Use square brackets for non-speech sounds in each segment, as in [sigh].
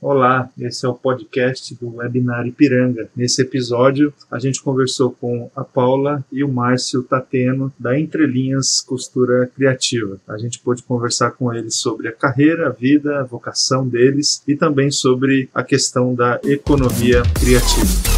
Olá, esse é o podcast do Webinar Ipiranga. Nesse episódio, a gente conversou com a Paula e o Márcio Tateno, da Entrelinhas Costura Criativa. A gente pôde conversar com eles sobre a carreira, a vida, a vocação deles e também sobre a questão da economia criativa.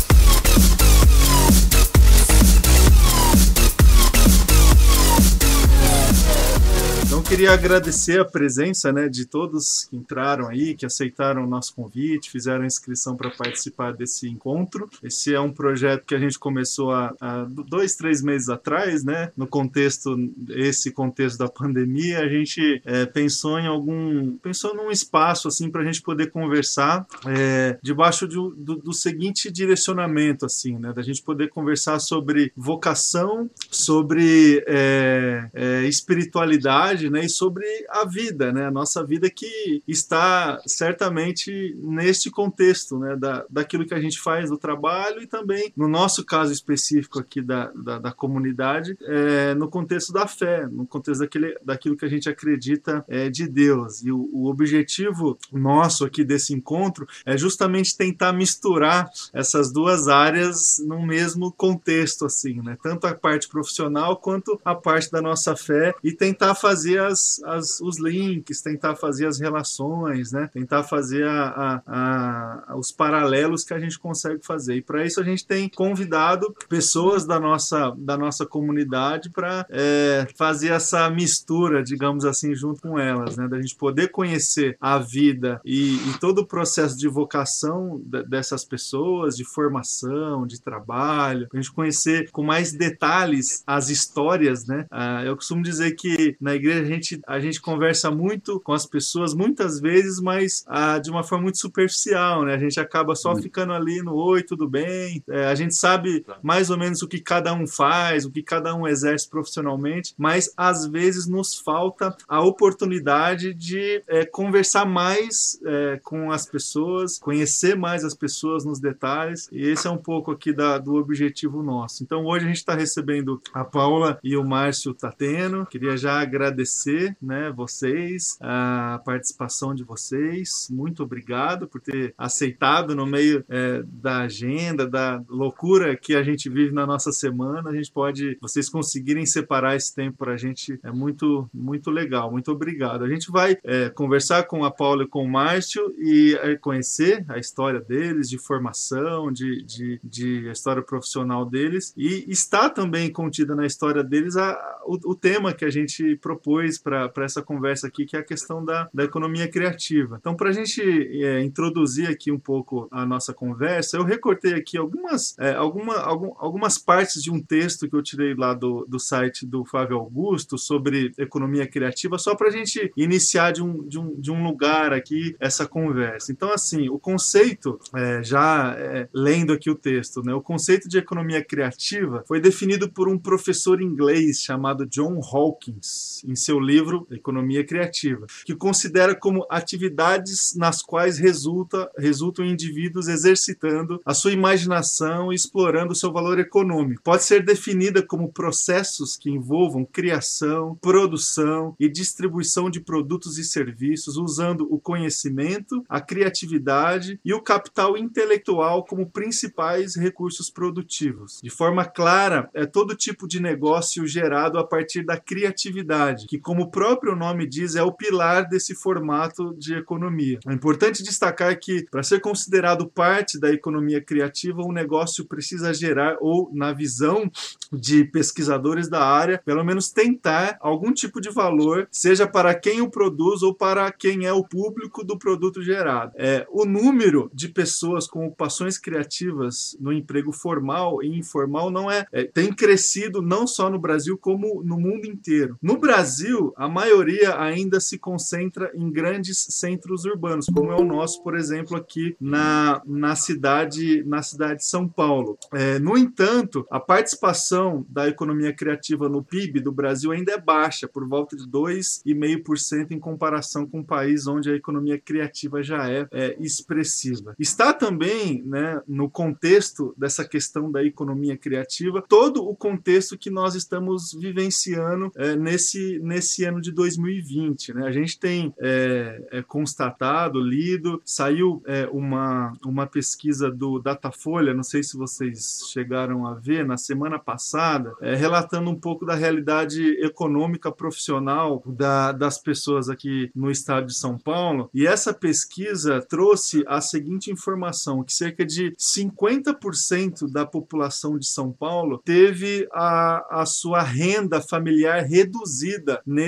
Queria agradecer a presença né, de todos que entraram aí, que aceitaram o nosso convite, fizeram a inscrição para participar desse encontro. Esse é um projeto que a gente começou há, há, dois, três meses atrás, né? No contexto, esse contexto da pandemia, a gente é, pensou em algum, pensou num espaço assim para a gente poder conversar é, debaixo de, do, do seguinte direcionamento, assim, né? Da gente poder conversar sobre vocação, sobre é, é espiritualidade, né? Sobre a vida, né? A nossa vida que está certamente neste contexto, né? Da, daquilo que a gente faz do trabalho e também, no nosso caso específico aqui da, da, da comunidade, é, no contexto da fé, no contexto daquele, daquilo que a gente acredita é, de Deus. E o, o objetivo nosso aqui desse encontro é justamente tentar misturar essas duas áreas no mesmo contexto, assim, né? Tanto a parte profissional quanto a parte da nossa fé e tentar fazer as as, as, os links, tentar fazer as relações, né? tentar fazer a, a, a, os paralelos que a gente consegue fazer. E para isso a gente tem convidado pessoas da nossa, da nossa comunidade para é, fazer essa mistura, digamos assim, junto com elas, né? da gente poder conhecer a vida e, e todo o processo de vocação dessas pessoas, de formação, de trabalho, a gente conhecer com mais detalhes as histórias, né? Ah, eu costumo dizer que na igreja a gente gente, a gente conversa muito com as pessoas, muitas vezes, mas ah, de uma forma muito superficial, né? A gente acaba só uhum. ficando ali no oi, tudo bem. É, a gente sabe mais ou menos o que cada um faz, o que cada um exerce profissionalmente, mas às vezes nos falta a oportunidade de é, conversar mais é, com as pessoas, conhecer mais as pessoas nos detalhes, e esse é um pouco aqui da, do objetivo nosso. Então hoje a gente está recebendo a Paula e o Márcio Tateno. Queria já agradecer agradecer, né, vocês, a participação de vocês. Muito obrigado por ter aceitado no meio é, da agenda, da loucura que a gente vive na nossa semana. A gente pode, vocês conseguirem separar esse tempo para a gente é muito, muito legal. Muito obrigado. A gente vai é, conversar com a Paula e com o Márcio e é, conhecer a história deles, de formação, de, de, de a história profissional deles e está também contida na história deles a, o, o tema que a gente propôs para essa conversa aqui, que é a questão da, da economia criativa. Então, para a gente é, introduzir aqui um pouco a nossa conversa, eu recortei aqui algumas, é, alguma, algum, algumas partes de um texto que eu tirei lá do, do site do Flávio Augusto sobre economia criativa, só para a gente iniciar de um, de, um, de um lugar aqui essa conversa. Então, assim, o conceito, é, já é, lendo aqui o texto, né, o conceito de economia criativa foi definido por um professor inglês chamado John Hawkins em seu livro Economia Criativa, que considera como atividades nas quais resulta, resultam indivíduos exercitando a sua imaginação e explorando o seu valor econômico. Pode ser definida como processos que envolvam criação, produção e distribuição de produtos e serviços usando o conhecimento, a criatividade e o capital intelectual como principais recursos produtivos. De forma clara, é todo tipo de negócio gerado a partir da criatividade, que como o próprio nome diz, é o pilar desse formato de economia. É importante destacar que, para ser considerado parte da economia criativa, o negócio precisa gerar, ou na visão de pesquisadores da área, pelo menos tentar algum tipo de valor, seja para quem o produz ou para quem é o público do produto gerado. É, o número de pessoas com ocupações criativas no emprego formal e informal não é, é tem crescido não só no Brasil como no mundo inteiro. No Brasil, a maioria ainda se concentra em grandes centros urbanos, como é o nosso, por exemplo, aqui na, na cidade na cidade de São Paulo. É, no entanto, a participação da economia criativa no PIB do Brasil ainda é baixa, por volta de 2,5% em comparação com um país onde a economia criativa já é, é expressiva. Está também né, no contexto dessa questão da economia criativa todo o contexto que nós estamos vivenciando é, nesse, nesse nesse ano de 2020. Né? A gente tem é, é, constatado, lido, saiu é, uma, uma pesquisa do Datafolha, não sei se vocês chegaram a ver, na semana passada, é, relatando um pouco da realidade econômica profissional da, das pessoas aqui no estado de São Paulo. E essa pesquisa trouxe a seguinte informação: que cerca de 50% da população de São Paulo teve a, a sua renda familiar reduzida nesse,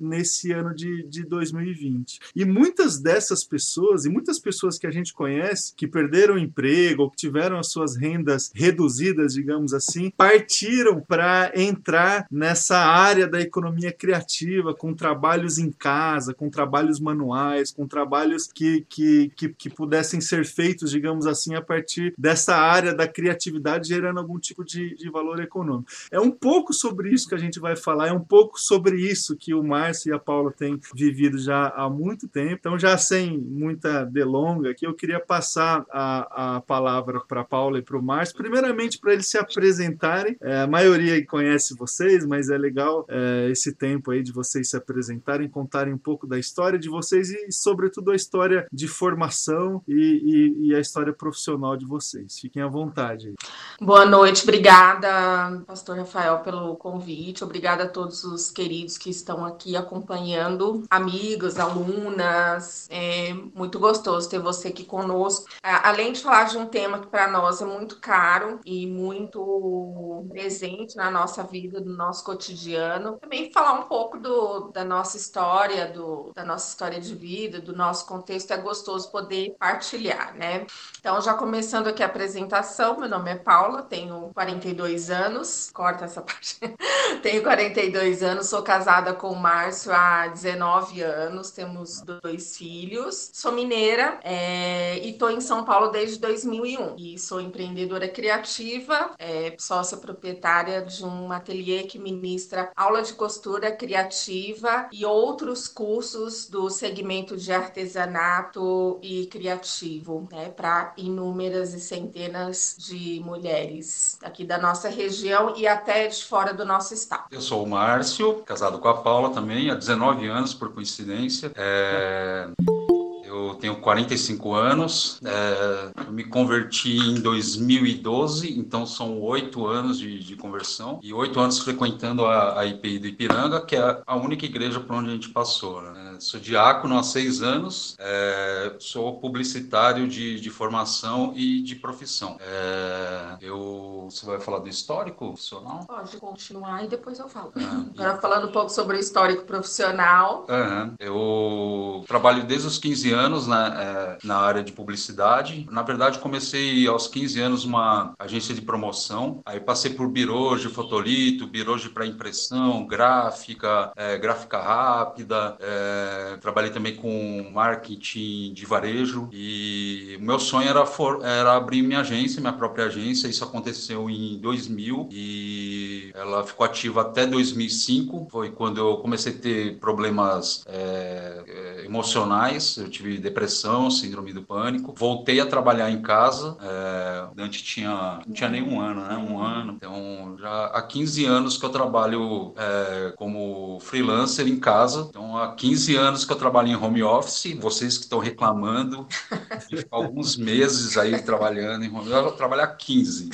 nesse ano de, de 2020. E muitas dessas pessoas, e muitas pessoas que a gente conhece, que perderam emprego ou que tiveram as suas rendas reduzidas, digamos assim, partiram para entrar nessa área da economia criativa, com trabalhos em casa, com trabalhos manuais, com trabalhos que, que, que, que pudessem ser feitos, digamos assim, a partir dessa área da criatividade, gerando algum tipo de, de valor econômico. É um pouco sobre isso que a gente vai falar, é um pouco sobre isso que o Márcio e a Paula têm vivido já há muito tempo. Então, já sem muita delonga aqui, eu queria passar a, a palavra para a Paula e para o Márcio, primeiramente para eles se apresentarem. É, a maioria conhece vocês, mas é legal é, esse tempo aí de vocês se apresentarem, contarem um pouco da história de vocês e, sobretudo, a história de formação e, e, e a história profissional de vocês. Fiquem à vontade. Boa noite, obrigada, Pastor Rafael, pelo convite. Obrigada a todos os queridos que estão aqui acompanhando, amigos, alunas. É muito gostoso ter você aqui conosco. Além de falar de um tema que para nós é muito caro e muito presente na nossa vida, no nosso cotidiano, também falar um pouco do, da nossa história, do, da nossa história de vida, do nosso contexto. É gostoso poder partilhar, né? Então, já começando aqui a apresentação, meu nome é Paula, tenho 42 anos, corta essa [laughs] parte. tenho 42 anos, sou casada com o Márcio há 19 anos, temos dois filhos. Sou mineira é, e estou em São Paulo desde 2001. E sou empreendedora criativa, é, sócia proprietária de um ateliê que ministra aula de costura criativa e outros cursos do segmento de artesanato e criativo, né, para inúmeras e centenas de mulheres aqui da nossa região e até de fora do nosso estado. Eu sou o Márcio, casado com a Paula também, há 19 anos, por coincidência. É... Eu tenho 45 anos, é, eu me converti em 2012, então são oito anos de, de, conversão e oito anos frequentando a, a, IPI do Ipiranga, que é a única igreja por onde a gente passou. Né? Sou diácono há seis anos, é, sou publicitário de, de, formação e de profissão. É, eu, você vai falar do histórico profissional? Pode continuar e depois eu falo. É, [laughs] Agora falando um pouco sobre o histórico profissional. eu trabalho desde os 15 anos na, é, na área de publicidade. Na verdade, comecei aos 15 anos uma agência de promoção. Aí passei por birôs de fotolito, birôs de pré-impressão, gráfica, é, gráfica rápida. É, trabalhei também com marketing de varejo. E o meu sonho era, for, era abrir minha agência, minha própria agência. Isso aconteceu em 2000 e ela ficou ativa até 2005. Foi quando eu comecei a ter problemas é, emocionais. Eu tive depressão, síndrome do pânico. Voltei a trabalhar em casa. É, antes tinha, não tinha nem um ano, né? Um ano. Então, já há 15 anos que eu trabalho é, como freelancer em casa. Então, há 15 anos que eu trabalho em home office. Vocês que estão reclamando, alguns meses aí trabalhando em home office, eu trabalho há 15.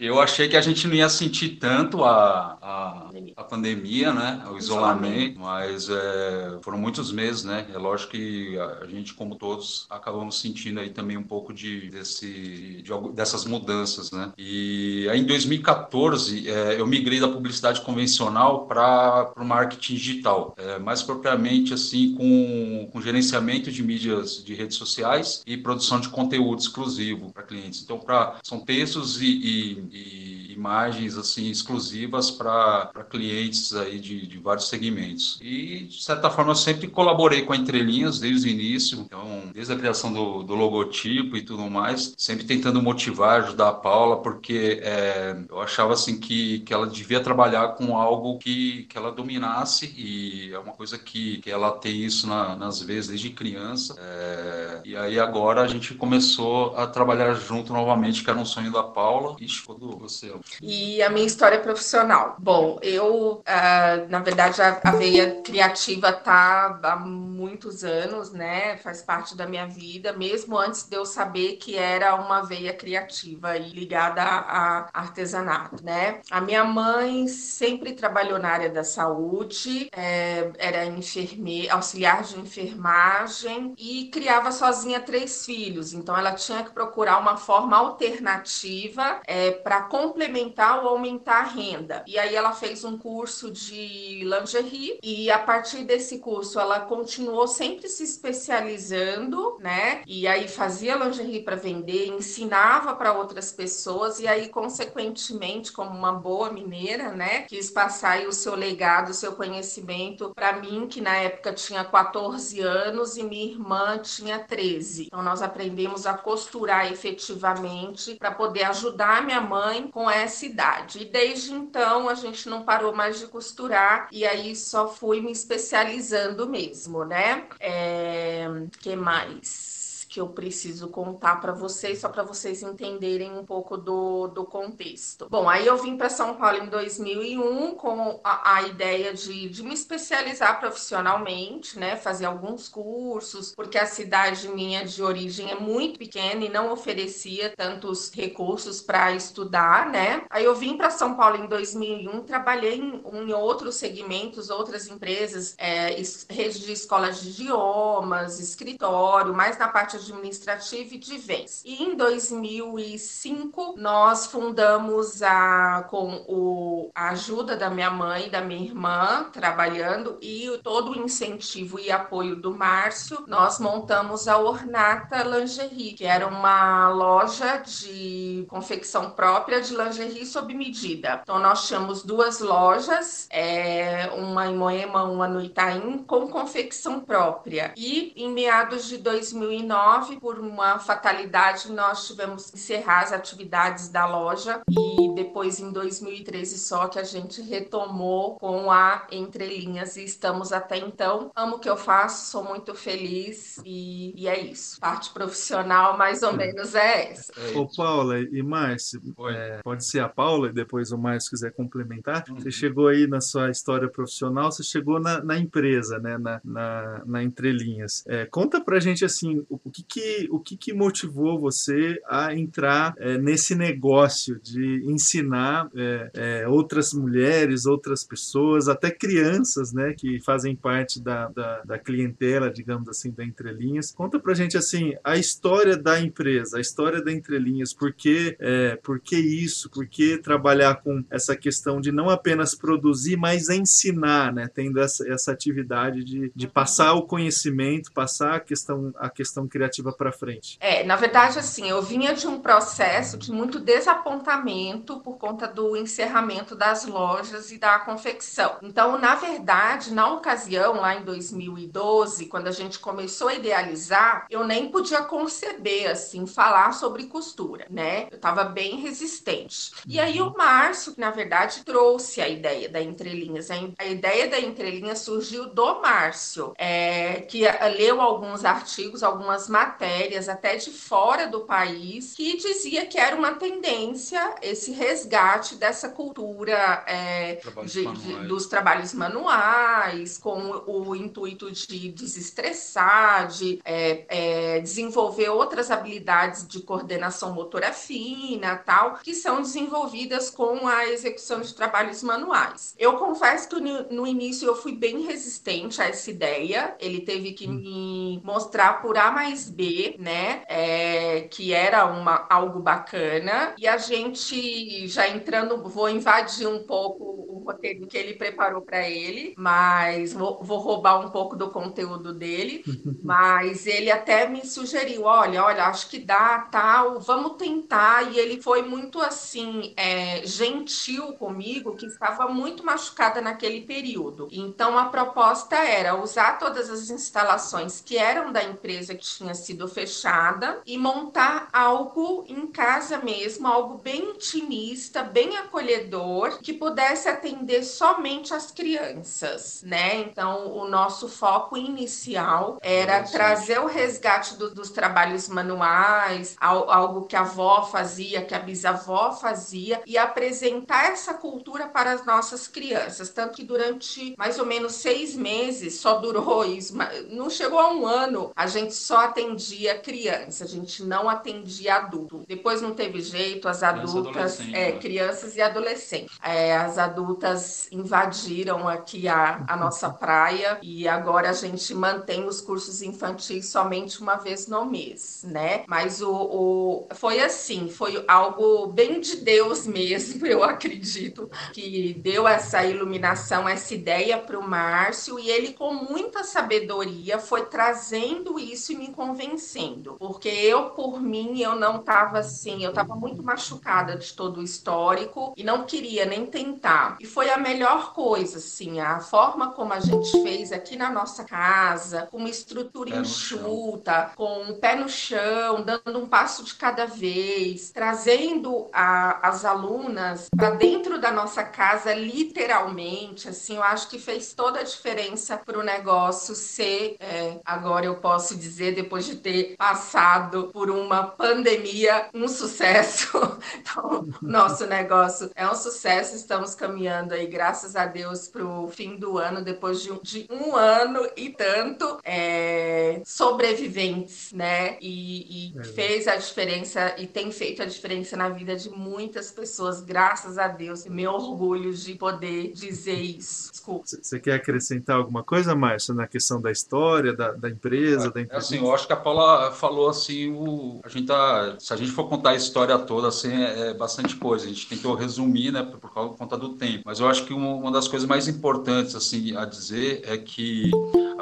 Eu achei que a gente não ia sentir tanto a, a, a pandemia, né? O isolamento, mas é, foram muitos meses, né? É lógico que a gente gente, como todos, acabamos sentindo aí também um pouco de, desse, de, dessas mudanças, né? E aí em 2014 é, eu migrei da publicidade convencional para o marketing digital, é, mais propriamente assim com, com gerenciamento de mídias de redes sociais e produção de conteúdo exclusivo para clientes. Então, pra, são textos e, e, e imagens assim exclusivas para clientes aí de, de vários segmentos. E de certa forma eu sempre colaborei com a Entrelinhas desde o início então, desde a criação do, do logotipo e tudo mais, sempre tentando motivar, ajudar a Paula, porque é, eu achava assim que, que ela devia trabalhar com algo que, que ela dominasse e é uma coisa que, que ela tem isso na, nas vezes desde criança. É, e aí agora a gente começou a trabalhar junto novamente, que era um sonho da Paula. Ixi, quando você E a minha história profissional. Bom, eu, uh, na verdade, a, a veia criativa tá há muitos anos, né? Faz parte da minha vida, mesmo antes de eu saber que era uma veia criativa e ligada a, artesanato, né? A minha mãe sempre trabalhou na área da saúde, é, era enfermeira, auxiliar de enfermagem e criava sozinha três filhos. Então, ela tinha que procurar uma forma alternativa é, para complementar ou aumentar a renda. E aí ela fez um curso de lingerie e a partir desse curso ela continuou sempre se especializando, né? E aí fazia lingerie para vender, ensinava para outras pessoas e aí consequentemente, como uma boa mineira, né, quis passar o seu legado, o seu conhecimento para mim, que na época tinha 14 anos e minha irmã tinha 13. Então nós aprendemos a costurar efetivamente para poder ajudar minha mãe com essa idade. E desde então a gente não parou mais de costurar e aí só fui me especializando mesmo, né? É... que mais? Que eu preciso contar para vocês, só para vocês entenderem um pouco do, do contexto. Bom, aí eu vim para São Paulo em 2001 com a, a ideia de, de, me especializar profissionalmente, né? Fazer alguns cursos, porque a cidade minha de origem é muito pequena e não oferecia tantos recursos para estudar, né? Aí eu vim para São Paulo em 2001, trabalhei em, em outros segmentos, outras empresas, é, rede de escolas de idiomas, escritório, mais na parte administrativa e de vez. E em 2005 nós fundamos a com o, a ajuda da minha mãe, da minha irmã, trabalhando e todo o incentivo e apoio do Márcio, nós montamos a Ornata Lingerie, que era uma loja de confecção própria de lingerie sob medida. Então nós tínhamos duas lojas, é, uma em Moema, uma no Itaim, com confecção própria. E em meados de 2009 2019, por uma fatalidade, nós tivemos que encerrar as atividades da loja e depois em 2013 só que a gente retomou com a Entrelinhas e estamos até então. Amo o que eu faço, sou muito feliz e, e é isso. Parte profissional mais ou menos é essa. É Ô Paula e Márcio, é, pode ser a Paula e depois o Márcio quiser complementar. Uhum. Você chegou aí na sua história profissional, você chegou na, na empresa, né, na, na, na Entrelinhas. É, conta pra gente assim, o, o que que, o que, que motivou você a entrar é, nesse negócio de ensinar é, é, outras mulheres, outras pessoas, até crianças, né, que fazem parte da, da, da clientela, digamos assim, da Entrelinhas. Conta pra gente, assim, a história da empresa, a história da Entrelinhas, por que, por que isso, por que trabalhar com essa questão de não apenas produzir, mas ensinar, né, tendo essa, essa atividade de, de passar o conhecimento, passar a questão, a questão criativa para frente? É, na verdade, assim, eu vinha de um processo de muito desapontamento por conta do encerramento das lojas e da confecção. Então, na verdade, na ocasião, lá em 2012, quando a gente começou a idealizar, eu nem podia conceber, assim, falar sobre costura, né? Eu estava bem resistente. E aí o Márcio, na verdade, trouxe a ideia da entrelinhas. A ideia da entrelinhas surgiu do Márcio, é, que leu alguns artigos, algumas matérias matérias, até de fora do país, que dizia que era uma tendência esse resgate dessa cultura é, de, de, dos trabalhos manuais, com o intuito de desestressar, de é, é, desenvolver outras habilidades de coordenação motora fina, tal, que são desenvolvidas com a execução de trabalhos manuais. Eu confesso que no, no início eu fui bem resistente a essa ideia. Ele teve que hum. me mostrar por A mais B, né? É, que era uma, algo bacana. E a gente, já entrando, vou invadir um pouco o roteiro que ele preparou para ele, mas vou, vou, roubar um pouco do conteúdo dele. [laughs] mas ele até me sugeriu: olha, olha, acho que dá, tal, vamos tentar. E ele foi muito assim, é, gentil comigo, que estava muito machucada naquele período. Então a proposta era usar todas as instalações que eram da empresa que tinha sido fechada e montar algo em casa mesmo, algo bem intimista, bem acolhedor, que pudesse atender somente as crianças, né? Então, o nosso foco inicial era trazer o resgate do, dos trabalhos manuais, algo que a avó fazia, que a bisavó fazia, e apresentar essa cultura para as nossas crianças. Tanto que durante mais ou menos seis meses, só durou isso, não chegou a um ano, a gente só atendia criança, a gente não atendia adulto. Depois não teve jeito, as adultas, é, né? crianças e adolescentes. É, as adultas invadiram aqui a, a nossa praia e agora a gente mantém os cursos infantis somente uma vez no mês, né? Mas o, o foi assim, foi algo bem de Deus [laughs] mesmo, eu acredito, que deu essa iluminação, essa ideia para o Márcio e ele com muita sabedoria foi trazendo isso e me convencendo, porque eu por mim eu não estava assim, eu estava muito machucada de todo o histórico e não queria nem tentar. E foi a melhor coisa, assim, a forma como a gente fez aqui na nossa casa, com uma estrutura enxuta, com o pé no chão, dando um passo de cada vez, trazendo a, as alunas para dentro da nossa casa, literalmente, assim, eu acho que fez toda a diferença para o negócio ser, é, agora eu posso dizer, depois de ter passado por uma pandemia, um sucesso. [laughs] Então, nosso negócio é um sucesso, estamos caminhando aí, graças a Deus, para o fim do ano, depois de um, de um ano e tanto é, sobreviventes, né? E, e é. fez a diferença e tem feito a diferença na vida de muitas pessoas, graças a Deus. Meu orgulho de poder dizer isso. Desculpa. Você quer acrescentar alguma coisa, Márcio, na questão da história, da, da empresa, é, da empresa? Assim, eu acho que a Paula falou assim, o, a gente tá, se a gente for contar a história toda, assim, é, é bastante coisa. A gente tentou resumir, né, por, por conta do tempo. Mas eu acho que uma, uma das coisas mais importantes, assim, a dizer é que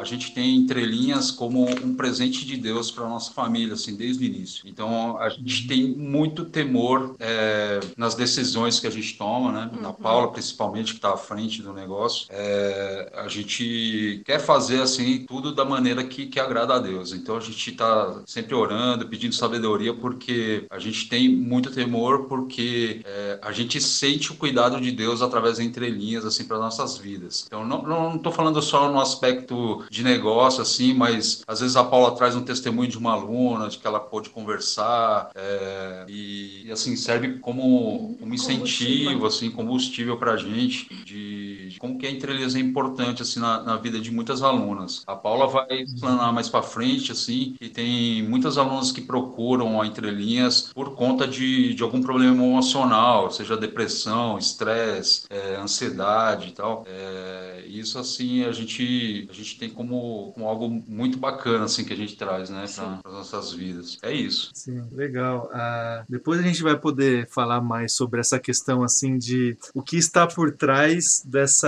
a gente tem entrelinhas como um presente de Deus para nossa família, assim, desde o início. Então, a gente tem muito temor é, nas decisões que a gente toma, né? Uhum. Paula, principalmente, que está à frente do negócio. É, a gente quer fazer, assim, tudo da maneira que, que agrada a Deus. Então, a gente está sempre orando, pedindo sabedoria, porque a gente tem muito temor, porque é, a gente sente o cuidado de Deus através das entrelinhas, assim, para nossas vidas. Então, não estou falando só no aspecto de negócio, assim, mas às vezes a Paula traz um testemunho de uma aluna, de que ela pôde conversar, é, e, e, assim, serve como um incentivo, assim, combustível para a gente, de, de, como que a entrelinhas é importante, assim, na, na, vida de muitas alunas. A Paula vai explanar mais para frente, assim, que tem muitas alunas que procuram a entrelinhas por conta de, de algum problema emocional, seja depressão, estresse, é, ansiedade e tal. É, isso, assim, a gente, a gente tem como, como algo muito bacana assim que a gente traz, né, para as nossas vidas. É isso. Sim, legal. Uh, depois a gente vai poder falar mais sobre essa questão assim de o que está por trás dessa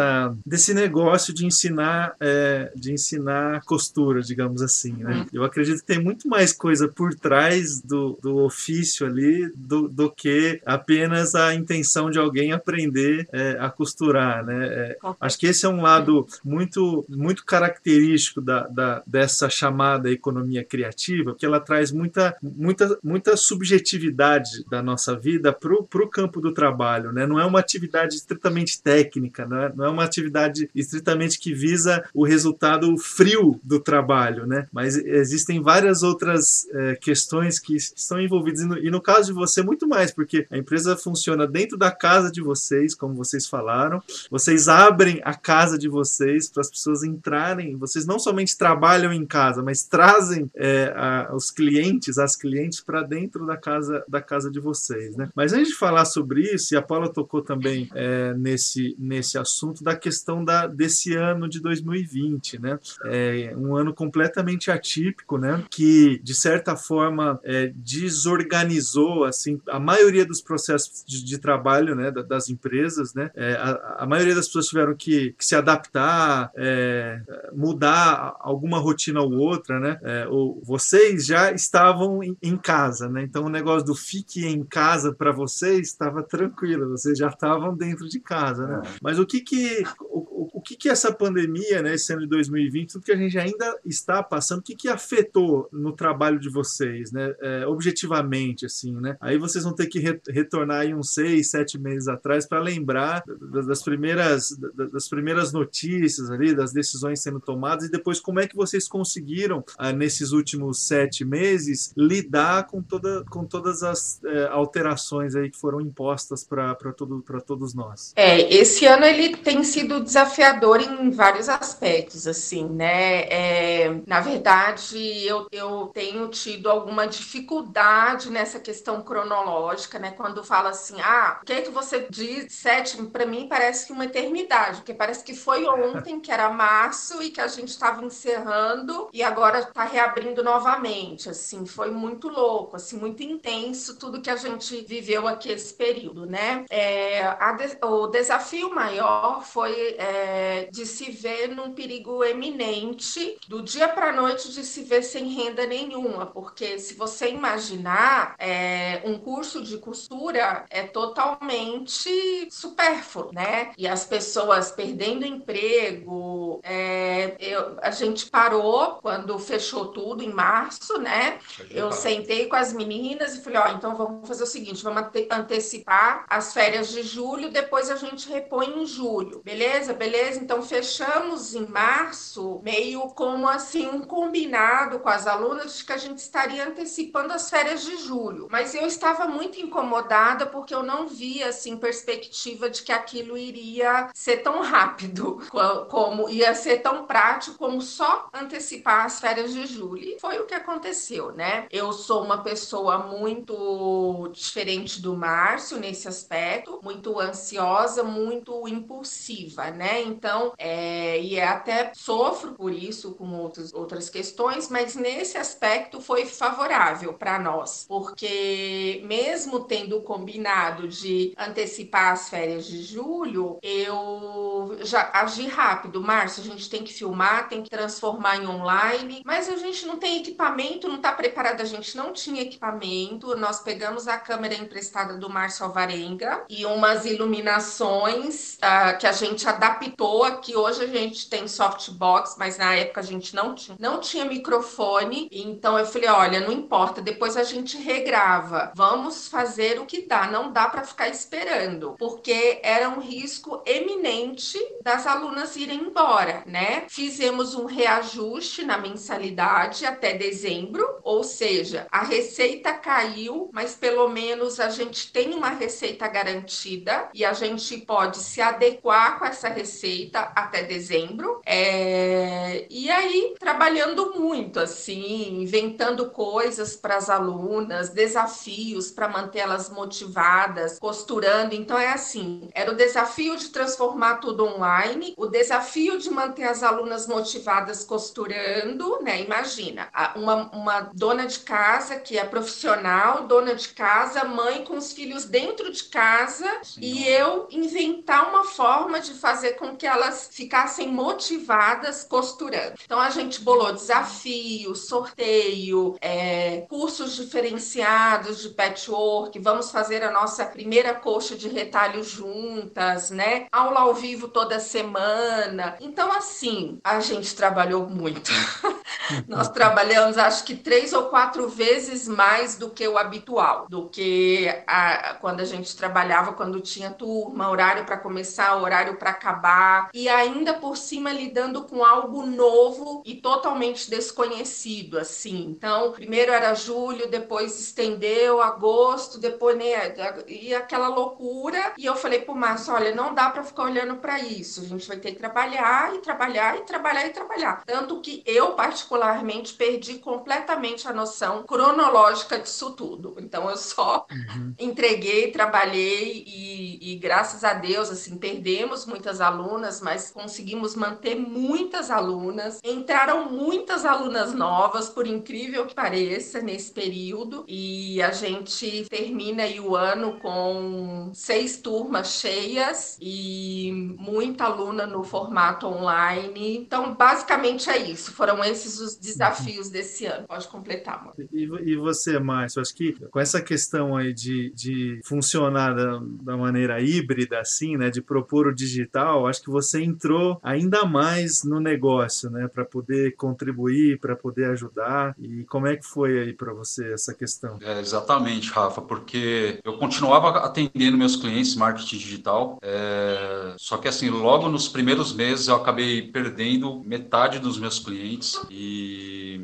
desse negócio de ensinar é, de ensinar costura, digamos assim, né? Uhum. Eu acredito que tem muito mais coisa por trás do, do ofício ali do, do que apenas a intenção de alguém aprender é, a costurar, né? É, acho que esse é um lado muito muito característico da, da, dessa chamada economia criativa, que ela traz muita, muita, muita subjetividade da nossa vida para o campo do trabalho. Né? Não é uma atividade estritamente técnica, não é, não é uma atividade estritamente que visa o resultado frio do trabalho, né? mas existem várias outras é, questões que estão envolvidas, e no, e no caso de você, muito mais, porque a empresa funciona dentro da casa de vocês, como vocês falaram, vocês abrem a casa de vocês para as pessoas entrarem, vocês não somente trabalham em casa, mas trazem é, a, os clientes, as clientes para dentro da casa da casa de vocês, né? Mas antes de falar sobre isso, e a Paula tocou também é, nesse nesse assunto da questão da desse ano de 2020, né? É um ano completamente atípico, né? Que de certa forma é, desorganizou assim a maioria dos processos de, de trabalho, né? Das empresas, né? É, a, a, maioria das pessoas tiveram que, que se adaptar, é, mudar alguma rotina ou outra, né? É, ou vocês já estavam em, em, casa, né? Então o negócio do fique em casa para vocês estava tranquilo, vocês já estavam dentro de casa, né? É. Mas o que que o, o que que essa pandemia, né, esse ano de 2020, tudo que a gente ainda está passando, o que que afetou no trabalho de vocês, né, é, objetivamente, assim, né? Aí vocês vão ter que re retornar aí uns seis, sete meses atrás para lembrar das primeiras, das primeiras notícias ali, das decisões sendo tomadas e depois como é que vocês conseguiram, ah, nesses últimos sete meses, lidar com, toda, com todas as é, alterações aí que foram impostas para todo, todos nós. É, esse ano ele tem sido desafiador em vários aspectos, assim, né? É, na verdade, eu, eu tenho tido alguma dificuldade nessa questão cronológica, né? Quando fala assim, ah, o que é que você diz? Sete, para mim parece que uma eternidade, porque parece que foi ontem, que era março, e que a gente estava encerrando, e agora está reabrindo novamente, assim, foi muito louco, assim, muito intenso tudo que a gente viveu aqui esse período, né? É, de, o desafio maior foi é, de se ver num perigo eminente do dia para a noite de se ver sem renda nenhuma, porque se você imaginar, é, um curso de costura é totalmente supérfluo, né? E as pessoas perdendo emprego, é, eu, a gente parou quando fechou tudo em março, né? Eu sentei com as meninas e falei, ó, então vamos fazer o seguinte, vamos antecipar as férias de julho, depois a gente repõe em julho. Beleza? Beleza? Então fechamos em março, meio como assim um combinado com as alunas de que a gente estaria antecipando as férias de julho. Mas eu estava muito incomodada porque eu não via assim perspectiva de que aquilo iria ser tão rápido [laughs] como ia ser tão prático como só antecipar as férias de julho. Foi o que aconteceu, né? Eu sou uma pessoa muito diferente do Márcio nesse aspecto, muito ansiosa, muito impulsiva, né? Então, é, e até sofro por isso com outros, outras questões, mas nesse aspecto foi favorável para nós, porque mesmo tendo combinado de antecipar as férias de julho, eu já agi rápido. Márcio, a gente tem que filmar, tem que transformar em online, mas a gente não tem equipamento, não está preparado, a gente não tinha equipamento. Nós pegamos a câmera emprestada do Márcio Alvarenga e umas iluminações uh, que a gente adaptou aqui. Hoje a gente tem softbox, mas na época a gente não tinha, não tinha microfone. Então eu falei: olha, não importa, depois a gente regrava. Vamos fazer o que dá, não dá para ficar esperando, porque era um risco eminente das alunas irem embora, né? Fizemos um reajuste na mensalidade até dezembro, ou seja, a receita caiu, mas pelo menos a gente tem uma receita garantida e a gente pode se adequar com essa receita até dezembro. É... E aí, trabalhando muito, assim, inventando coisas para as alunas, desafios para mantê-las motivadas, costurando. Então, é assim: era o desafio de transformar tudo online, o desafio de manter as alunas motivadas costurando, né? Imagina, uma, uma dona de casa que é profissional, dona de casa, mãe com os filhos dentro de casa, Sim. e eu inventar uma forma de fazer com que elas ficassem motivadas costurando. Então a gente bolou desafio, sorteio, é, cursos diferenciados de patchwork, vamos fazer a nossa primeira coxa de retalho juntas, né? Aula ao vivo toda semana. Então, assim, a gente trabalhou muito. [laughs] Nós trabalhamos, acho que três ou quatro vezes mais do que o habitual, do que a, quando a gente trabalhava, quando tinha turma, horário para começar, horário para acabar, e ainda por cima lidando com algo novo e totalmente desconhecido, assim. Então, primeiro era julho, depois estendeu agosto, depois né, e aquela loucura. E eu falei pro Márcio, olha, não dá para ficar olhando para isso. A gente vai ter que trabalhar e trabalhar e trabalhar e trabalhar. Tanto que eu particularmente perdi completamente a noção cronológica disso tudo. Então eu só uhum. entreguei, trabalhei e, e, graças a Deus, assim, perdemos muitas alunas, mas conseguimos manter muitas alunas. Entraram muitas alunas novas, por incrível que pareça, nesse período. E a gente termina o ano com seis turmas cheias e muita aluna no formato online. Então, basicamente é isso. Foram esses os desafios desse ano. Pode completar, mano. E, e você, Márcio? Acho que com essa questão aí de, de funcionar da, da maneira híbrida, assim, né, de propor o digital, acho que você entrou ainda mais no negócio, né, para poder contribuir, para poder ajudar. E como é que foi aí para você essa questão? É, exatamente, Rafa, porque eu continuava atendendo meus clientes marketing digital, é... só que assim, logo nos primeiros meses eu acabei perdendo metade dos meus clientes e,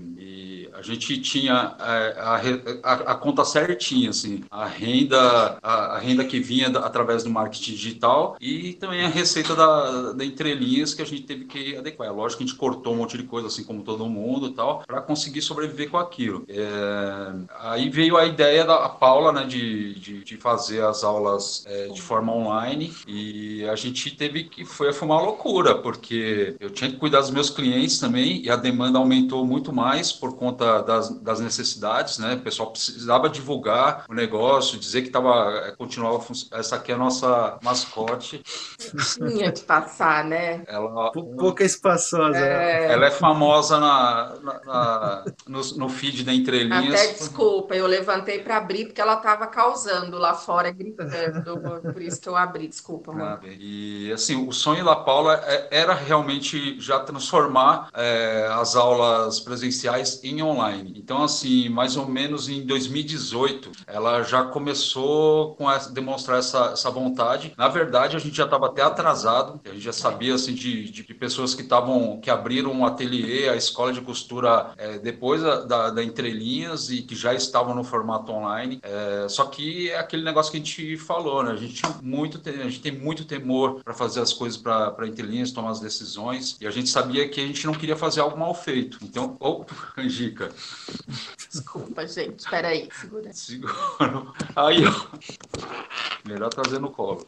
a gente tinha é, a, a, a, conta certinha, assim, a renda, a, a, renda que vinha através do marketing digital e também a receita da, da entrelinhas que a gente teve que adequar. É lógico que a gente cortou um monte de coisa, assim como todo mundo e tal, para conseguir sobreviver com aquilo. É, aí veio a ideia da Paula, né, de, de, de fazer as aulas é, de forma online e a gente teve que, foi, foi uma loucura, porque eu tinha que cuidar dos meus clientes também e a demanda aumentou muito mais por conta das, das necessidades, né? O pessoal precisava divulgar o negócio, dizer que estava é, continuava essa aqui é a nossa mascote. Tinha que passar, né? Ela pouca espaçosa. É... Ela é famosa na, na, na no, no, feed da entrelinhas. Até desculpa, eu levantei para abrir porque ela estava causando lá fora gritando, por isso que eu abri, desculpa, mano. Ah, e assim, o sonho da Paula é, era realmente já transformar é, as aulas presenciais em online. Então, assim, mais ou menos em 2018, ela já começou com a demonstrar essa, essa vontade. Na verdade, a gente já estava até atrasado, a gente já sabia assim de, de pessoas que estavam que abriram um ateliê, a escola de costura é, depois da, da, entrelinhas e que já estavam no formato online. É, só que é aquele negócio que a gente falou, né? A gente muito a gente tem muito temor para fazer as coisas para entrelinhas, tomar as decisões e a gente sabia que a gente não queria fazer algo mal feito. Então, ou [laughs] oh. [laughs] Desculpa, gente. Espera aí, segura. Segura. Aí, ó. Melhor trazer no colo.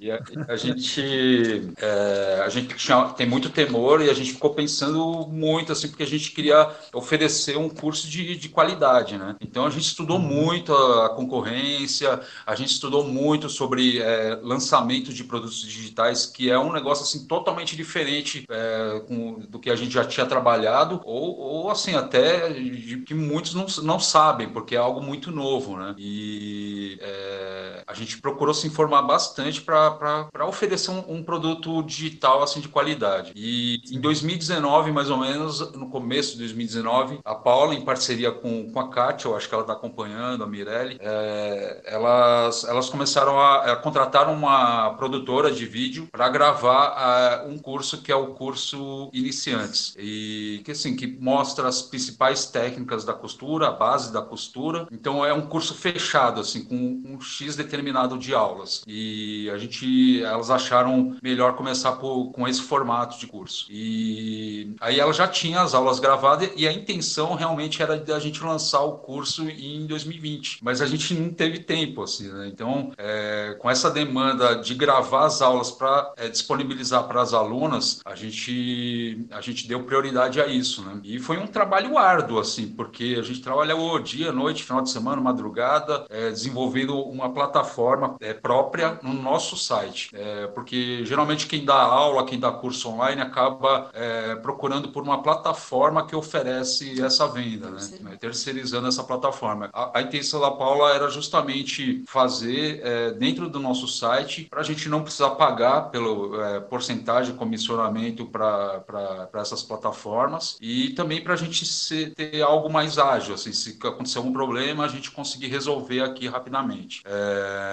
E a, a gente, é, a gente tinha, tem muito temor e a gente ficou pensando muito, assim, porque a gente queria oferecer um curso de, de qualidade, né? Então a gente estudou muito a, a concorrência, a gente estudou muito sobre é, lançamento de produtos digitais, que é um negócio, assim, totalmente diferente é, com, do que a gente já tinha trabalhado, ou, ou assim, até de, que muitos não, não sabem, porque é algo muito novo, né? E é, gente procurou se informar bastante para oferecer um, um, produto digital assim de qualidade. E em 2019, mais ou menos, no começo de 2019, a Paula, em parceria com, com a Kátia, eu acho que ela está acompanhando, a Mirelle, é, elas, elas começaram a, a contratar uma produtora de vídeo para gravar uh, um curso que é o curso Iniciantes. E que assim, que mostra as principais técnicas da costura, a base da costura. Então é um curso fechado, assim, com um X determinado de aulas. E a gente gente, elas acharam melhor começar por, com esse formato de curso. E aí ela já tinha as aulas gravadas e a intenção realmente era da gente lançar o curso em 2020, mas a gente não teve tempo, assim, né? Então, é, com essa demanda de gravar as aulas para é, disponibilizar para as alunas, a gente, a gente deu prioridade a isso, né? E foi um trabalho árduo, assim, porque a gente trabalhou dia, noite, final de semana, madrugada, é, desenvolvendo uma plataforma é, própria no nosso site, é, porque geralmente quem dá aula, quem dá curso online acaba é, procurando por uma plataforma que oferece essa venda, né? né? terceirizando essa plataforma. A, a, intenção da Paula era justamente fazer é, dentro do nosso site para a gente não precisar pagar pelo é, porcentagem de comissionamento para essas plataformas e também para a gente ser, ter algo mais ágil, assim, se acontecer algum problema a gente conseguir resolver aqui rapidamente. É,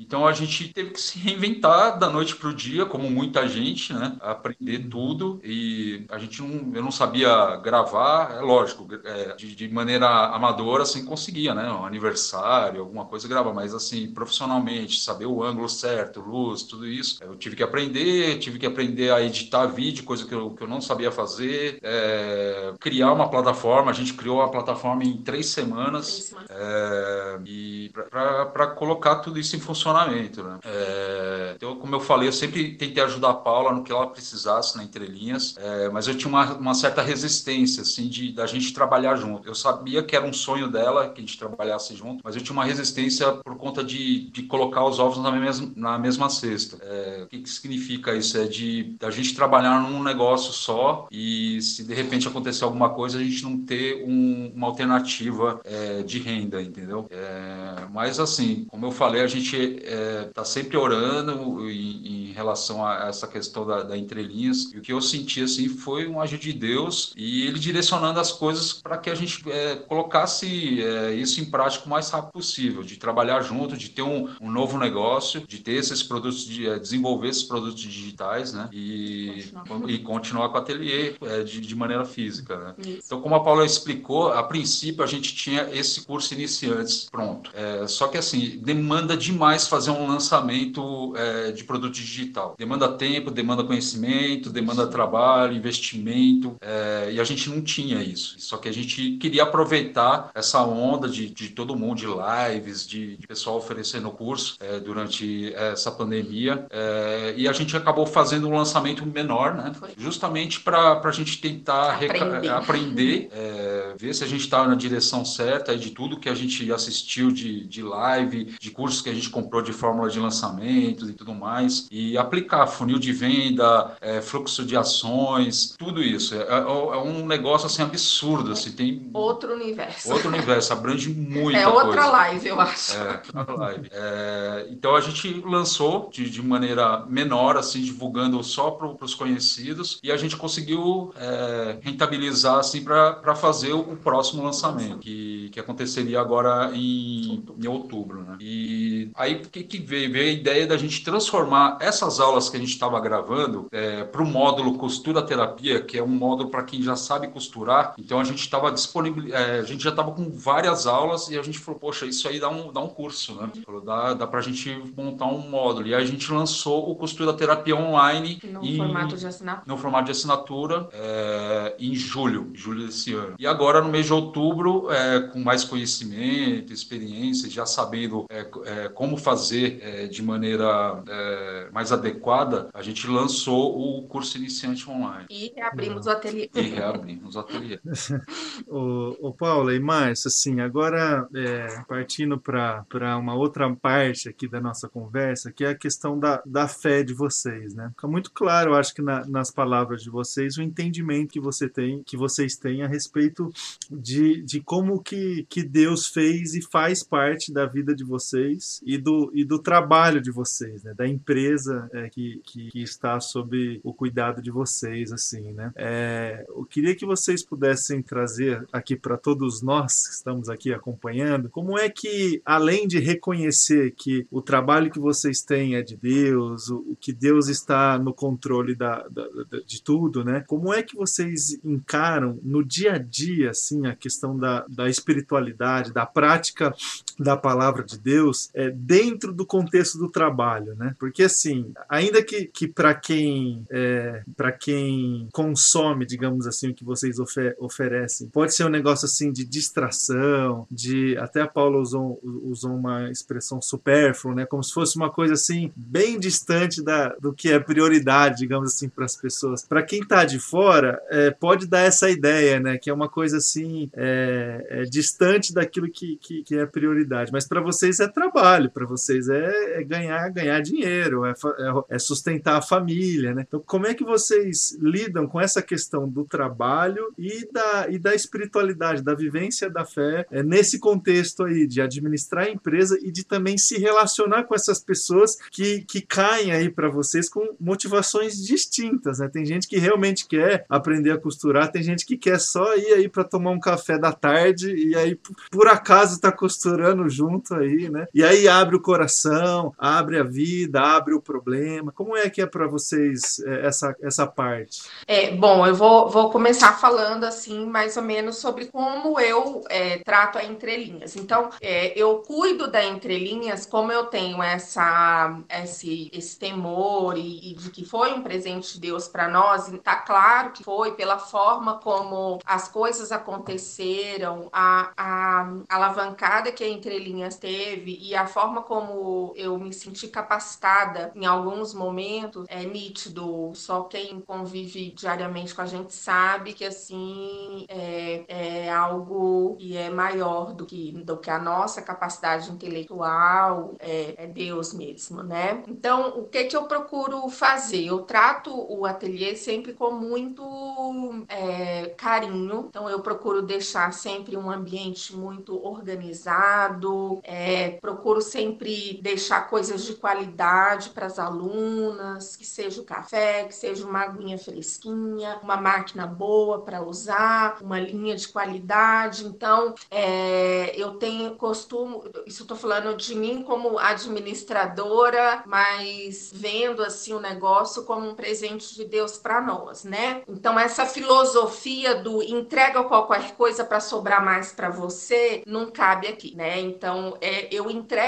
então a gente teve que se reinventar da noite para o dia, como muita gente, né? Aprender tudo. E a gente não, eu não sabia gravar, é lógico, é, de, de, maneira amadora, assim, conseguia, né? Um aniversário, alguma coisa gravar, mas assim, profissionalmente, saber o ângulo certo, luz, tudo isso, eu tive que aprender, tive que aprender a editar vídeo, coisa que eu, que eu não sabia fazer, é, criar uma plataforma, a gente criou uma plataforma em três semanas, é, e para colocar tudo isso em funcionamento, né? É, então, como eu falei, eu sempre tentei ajudar a Paula no que ela precisasse na entrelinhas, é, mas eu tinha uma, uma, certa resistência, assim, de da gente trabalhar junto. Eu sabia que era um sonho dela que a gente trabalhasse junto, mas eu tinha uma resistência por conta de, de colocar os ovos na mesma, na mesma cesta. É, o que, que significa isso? É de a gente trabalhar num negócio só e se de repente acontecer alguma coisa, a gente não ter um, uma alternativa é, de renda, entendeu? É, mas assim, como eu falei, a gente está é, sempre orando em, em, relação a essa questão da, da entrelinhas. E o que eu senti assim foi um agir de Deus e ele direcionando as coisas para que a gente é, colocasse é, isso em prática o mais rápido possível, de trabalhar junto, de ter um, um novo negócio, de ter esses produtos, de é, desenvolver esses produtos digitais, né? E continuar, e continuar com o ateliê é, de, de, maneira física, né? Então, como a Paula explicou, a princípio a gente tinha esse curso iniciantes pronto. É, só que assim, demanda demais fazer um lançamento é, de produto digital. Demanda tempo, demanda conhecimento, demanda trabalho, investimento, é, e a gente não tinha isso. Só que a gente queria aproveitar essa onda de, de todo mundo, de lives, de, de pessoal oferecendo curso é, durante essa pandemia, é, e a gente acabou fazendo um lançamento menor, né? Foi. Justamente para a gente tentar aprender, aprender é, ver se a gente está na direção certa de tudo que a gente assistiu de, de live, de cursos que a gente comprou de fórmula de lançamento e tudo mais, e aplicar funil de venda, é, fluxo de ações, tudo isso. É, é, é, um negócio assim absurdo, assim, tem outro universo. Outro universo, abrange [laughs] muita É outra coisa. live, eu acho. É, outra live. É, então a gente lançou de, de maneira menor, assim, divulgando só para os conhecidos, e a gente conseguiu é, rentabilizar assim para fazer o, próximo lançamento, que, que aconteceria agora em, em outubro. Né? E aí o que, que veio? Veio a ideia da gente transformar essas aulas que a gente estava gravando é, para o módulo costura terapia, que é um módulo para quem já sabe costurar. Então a gente estava disponível, é, a gente já estava com várias aulas e a gente falou, poxa, isso aí dá um, dá um curso, né? Falou, dá, dá para a gente montar um módulo. E aí a gente lançou o costura terapia online no em, formato de assinatura. No formato de assinatura é, em julho, julho desse ano. E agora no mês de outubro, é, com mais conhecimento, experiência, já sabendo é, é, como fazer é, de maneira é, mais adequada, a gente lançou o curso iniciante online. E reabrimos o ateliê. E reabrimos o ateliê. [laughs] o, o Paula e Márcio, assim, agora é, partindo para uma outra parte aqui da nossa conversa, que é a questão da, da fé de vocês, né? Fica muito claro, eu acho que na, nas palavras de vocês, o entendimento que você tem, que vocês têm a respeito de, de como que, que Deus fez e faz parte da vida de vocês e do, e do trabalho de vocês, né? Da empresa é, que, que, que, está sob o cuidado de vocês, assim, né? É, eu queria que vocês pudessem trazer aqui para todos nós que estamos aqui acompanhando, como é que, além de reconhecer que o trabalho que vocês têm é de Deus, o, o que Deus está no controle da, da, da, de tudo, né? Como é que vocês encaram no dia a dia, assim, a questão da, da espiritualidade, da prática da palavra de Deus é, dentro do contexto do trabalho, né? Porque assim, ainda que, que para quem é, para quem consome, digamos assim, o que vocês ofer oferecem, pode ser um negócio assim de distração, de até a Paula usou, usou uma expressão supérflua, né? Como se fosse uma coisa assim bem distante da, do que é prioridade, digamos assim, para as pessoas. Para quem está de fora, é, pode dar essa ideia, né? Que é uma coisa assim é, é distante daquilo que, que, que é prioridade, mas para vocês é trabalho, para vocês é, é, ganhar, ganhar dinheiro, é, é, é, sustentar a família, né? Então, como é que vocês lidam com essa questão do trabalho e da, e da espiritualidade, da vivência da fé, é, nesse contexto aí de administrar a empresa e de também se relacionar com essas pessoas que, que caem aí para vocês com motivações distintas, né? Tem gente que realmente quer aprender a costurar, tem gente que quer só ir aí para tomar um café da tarde e aí por acaso está costurando junto aí, né? E abre o coração, abre a vida, abre o problema. Como é que é para vocês é, essa, essa parte? É, bom, eu vou, vou começar falando assim, mais ou menos sobre como eu é, trato a entrelinhas. Então, é, eu cuido da entrelinhas como eu tenho essa, esse, esse temor e, e de que foi um presente de Deus para nós. Tá claro que foi pela forma como as coisas aconteceram, a, a alavancada que a entrelinhas teve e a forma como eu me senti capacitada em alguns momentos é nítido. Só quem convive diariamente com a gente sabe que assim é, é algo que é maior do que, do que a nossa capacidade intelectual, é, é Deus mesmo, né? Então, o que que eu procuro fazer? Eu trato o ateliê sempre com muito é, carinho. Então, eu procuro deixar sempre um ambiente muito organizado é, procuro sempre deixar coisas de qualidade para as alunas, que seja o café, que seja uma aguinha fresquinha, uma máquina boa para usar, uma linha de qualidade. Então, é, eu tenho costume, isso estou falando de mim como administradora, mas vendo assim o negócio como um presente de Deus para nós, né? Então, essa filosofia do entrega qualquer coisa para sobrar mais para você não cabe aqui, né? Então, é, eu entrego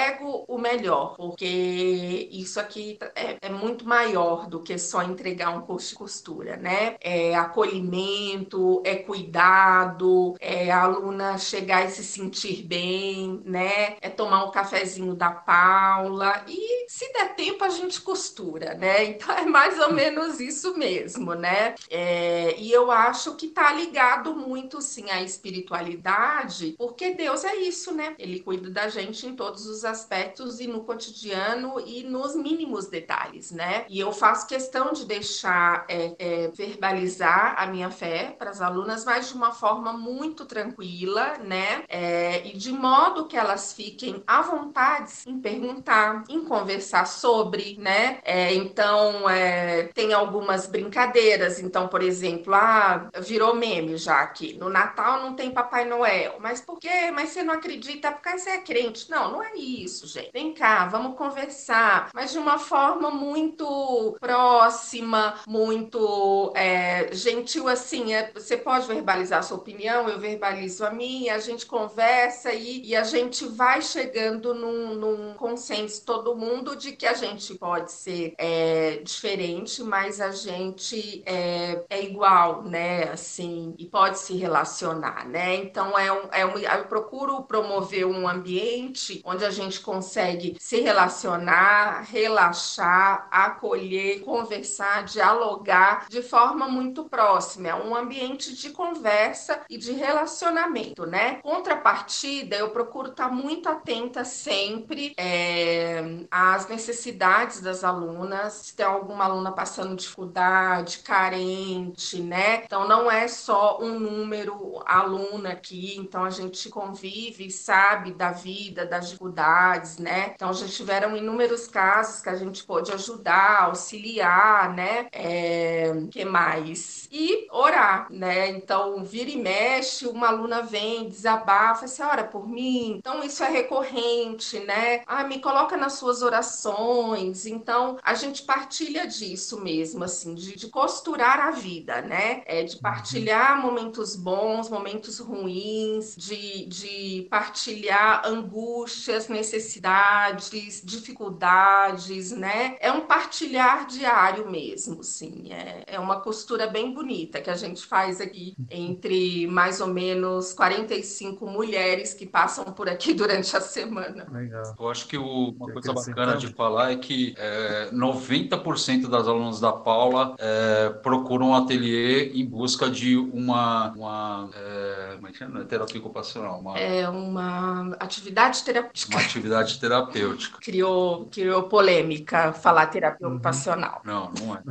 o melhor, porque isso aqui é, é muito maior do que só entregar um curso de costura, né? É acolhimento, é cuidado, é a aluna chegar e se sentir bem, né? É tomar um cafezinho da Paula e se der tempo a gente costura, né? [laughs] Então é mais ou menos isso mesmo, né? É, e eu acho que tá ligado muito sim à espiritualidade, porque Deus é isso, né? Ele cuida da gente em todos os aspectos e no cotidiano e nos mínimos detalhes, né? E eu faço questão de deixar é, é, verbalizar a minha fé para as alunas, mas de uma forma muito tranquila, né? É, e de modo que elas fiquem à vontade em perguntar, em conversar sobre, né? É, então, é, tem algumas brincadeiras. Então, por exemplo, ah, virou meme já aqui. No Natal não tem Papai Noel. Mas por quê? Mas você não acredita porque você é crente. Não, não é isso, gente. Vem cá, vamos conversar. Mas de uma forma muito próxima, muito é, gentil, assim. É, você pode verbalizar a sua opinião, eu verbalizo a minha, a gente conversa e, e a gente vai chegando num, num, consenso, todo mundo, de que a gente pode ser é, diferente, mas a gente é, é, igual, né? Assim, e pode se relacionar, né? Então, é um, é um, eu procuro promover um ambiente onde a gente consegue se relacionar, relaxar, acolher, conversar, dialogar de forma muito próxima. É um ambiente de conversa e de relacionamento, né? Contrapartida, eu procuro estar muito atenta sempre é, às necessidades das alunas, se tem alguma aluna passando dificuldade, carente, né? Então não é só um número aluna aqui, então a gente convive, sabe da vida, das dificuldades, né? Então já tiveram inúmeros casos que a gente pôde ajudar, auxiliar, né? É, que mais? E orar, né? Então vira e mexe, uma aluna vem, desabafa, assim, ora por mim. Então isso é recorrente, né? Ah, me coloca nas suas orações. Então a gente partilha disso mesmo, assim, de, de costurar a vida, né? É de partilhar momentos bons, momentos ruins, de, de partilhar angústias, necessidades, dificuldades, né? É um partilhar diário mesmo, sim. É, é uma costura bem bonita que a gente faz aqui entre mais ou menos 45 mulheres que passam por aqui [laughs] durante a semana. Legal. Eu acho que o, uma coisa bacana de falar é que é, 90% das alunas da Paula é, procuram um ateliê em busca de uma, uma é, como é que é? terapia ocupacional. Uma... É uma atividade terapêutica. Atividade terapêutica. criou, criou polêmica falar terapia uhum. ocupacional. Não, não é.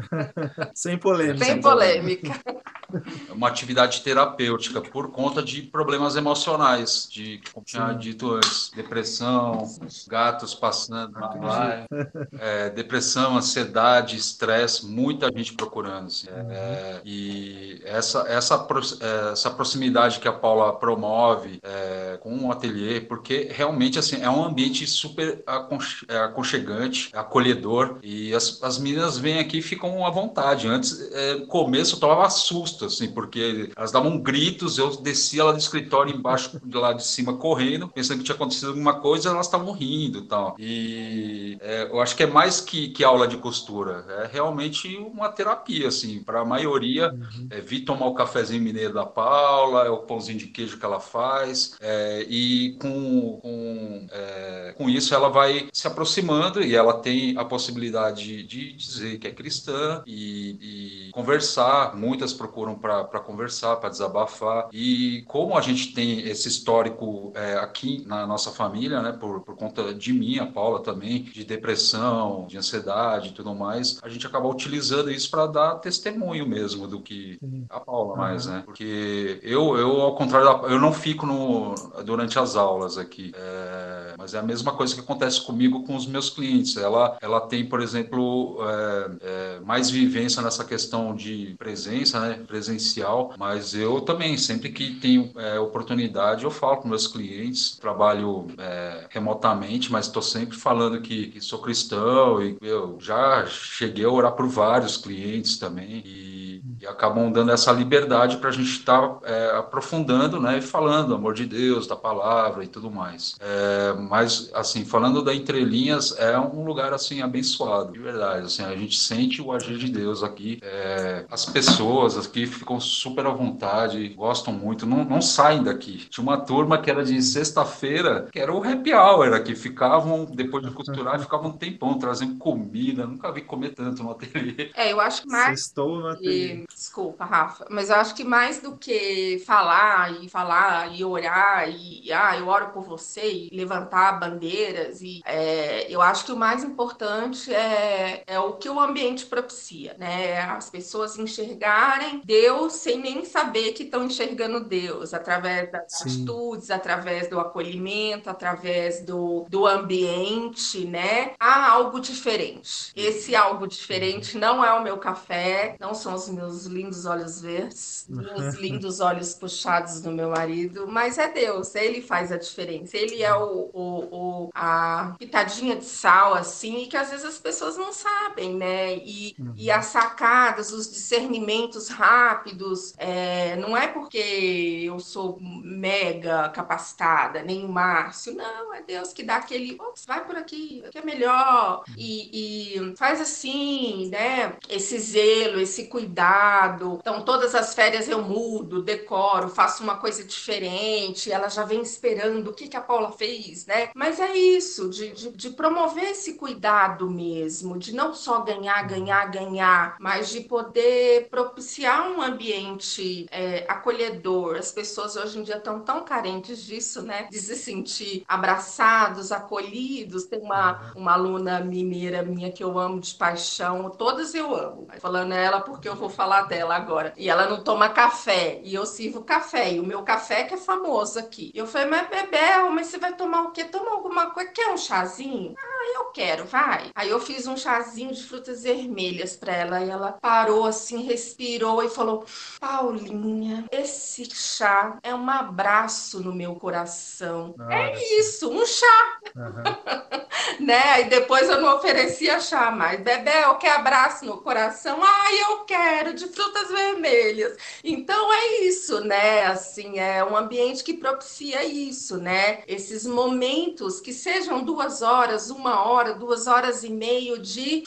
[laughs] Sem polêmica. Sem polêmica. É uma atividade terapêutica por conta de problemas emocionais, de, como tinha dito antes, depressão, gatos passando lá, é, depressão, ansiedade, estresse, muita gente procurando. Assim. Uhum. É, e essa, essa, essa proximidade que a Paula promove é, com o um ateliê, porque realmente assim, é um ambiente super é, aconchegante, acolhedor, e as, as meninas vêm aqui e ficam à vontade. Antes, é, no começo, eu tomava susto, assim, porque elas davam gritos, eu descia lá do escritório embaixo, de lá de cima, correndo, pensando que tinha acontecido alguma coisa, elas estavam rindo e tal. E é, eu acho que é mais que, que aula de costura, é realmente uma terapia, assim, para a maioria. Uhum. É, vi tomar o cafezinho mineiro da Paula, é o pãozinho de queijo que ela faz, é, e com, com, é, com isso ela vai se aproximando e ela tem a possibilidade de dizer que é cristã e, e conversar. Muitas procuram para conversar, para desabafar. E como a gente tem esse histórico é, aqui na nossa família, né, por, por conta de mim, a Paula também, de depressão, de ansiedade e tudo mais, a gente acaba utilizando isso para dar testemunho mesmo do que a Paula mais, né? Porque eu, eu ao contrário, da, eu não fico no, durante as aulas aqui, é, mas é a mesma coisa que acontece comigo com os meus clientes. Ela, ela tem, por exemplo, é, é, mais vivência nessa questão de presença, né, presencial, mas eu também, sempre que tenho é, oportunidade, eu falo com meus clientes, trabalho é, remotamente, mas estou sempre falando que, que, sou cristão e eu já cheguei a orar por vários clientes também. E, e acabam dando essa liberdade para a gente estar tá, é, aprofundando, né, e falando amor de Deus, da palavra e tudo mais. É, mas assim, falando da entrelinhas, é um lugar assim abençoado, de verdade. Assim, a gente sente o agir de Deus aqui. É, as pessoas aqui ficam super à vontade, gostam muito, não, não saem daqui. Tinha uma turma que era de sexta-feira, que era o happy hour aqui, ficavam, depois de costurar, ficavam um tempão trazendo comida. Nunca vi comer tanto no ateliê. É, eu acho que mais. Estou no ateliê. Desculpa, Rafa, mas eu acho que mais do que falar e falar e orar e ah, eu oro por você e levantar bandeiras e é, eu acho que o mais importante é, é o que o ambiente propicia, né? As pessoas enxergarem Deus sem nem saber que estão enxergando Deus, através das Sim. atitudes, através do acolhimento, através do, do ambiente, né? Há algo diferente. Esse algo diferente não é o meu café, não são os meus lindos olhos verdes, [laughs] os lindos olhos puxados do meu marido, mas é Deus, ele faz a diferença. Ele é o, o, o a pitadinha de sal, assim, e que às vezes as pessoas não sabem, né? E, uhum. e as sacadas, os discernimentos rápidos, é, não é porque eu sou mega capacitada, nem o Márcio, não, é Deus que dá aquele, ops, vai por aqui, que é melhor, e, e faz assim, né? Esse zelo, esse cuidado. Então, todas as férias eu mudo, decoro, faço uma coisa diferente, ela já vem esperando o que, que a Paula fez, né? Mas é isso, de, de, de promover esse cuidado mesmo, de não só ganhar, ganhar, ganhar, mas de poder propiciar um ambiente é, acolhedor. As pessoas hoje em dia estão tão carentes disso, né? De se sentir abraçados, acolhidos. Tem uma, uma aluna mineira minha que eu amo de paixão, todas eu amo. Falando ela porque eu vou falar dela agora. E ela não toma café, e eu sirvo café, e o meu café que é famoso aqui. E eu falei, mas Bebel, mas você vai tomar o quê? Toma alguma coisa, quer um chazinho? Ah, eu quero, vai. Aí eu fiz um chazinho de frutas vermelhas para ela, e ela parou assim, respirou e falou, Paulinha, esse chá é um abraço no meu coração. Nossa. É isso, um chá. Uhum. né? E depois eu não oferecia chá mais. Bebel, quer abraço no coração? Ah, eu quero, de frutas vermelhas. Então é isso, né? Assim, é um ambiente que propicia isso, né? Esses momentos que sejam duas horas, uma hora, duas horas e meio de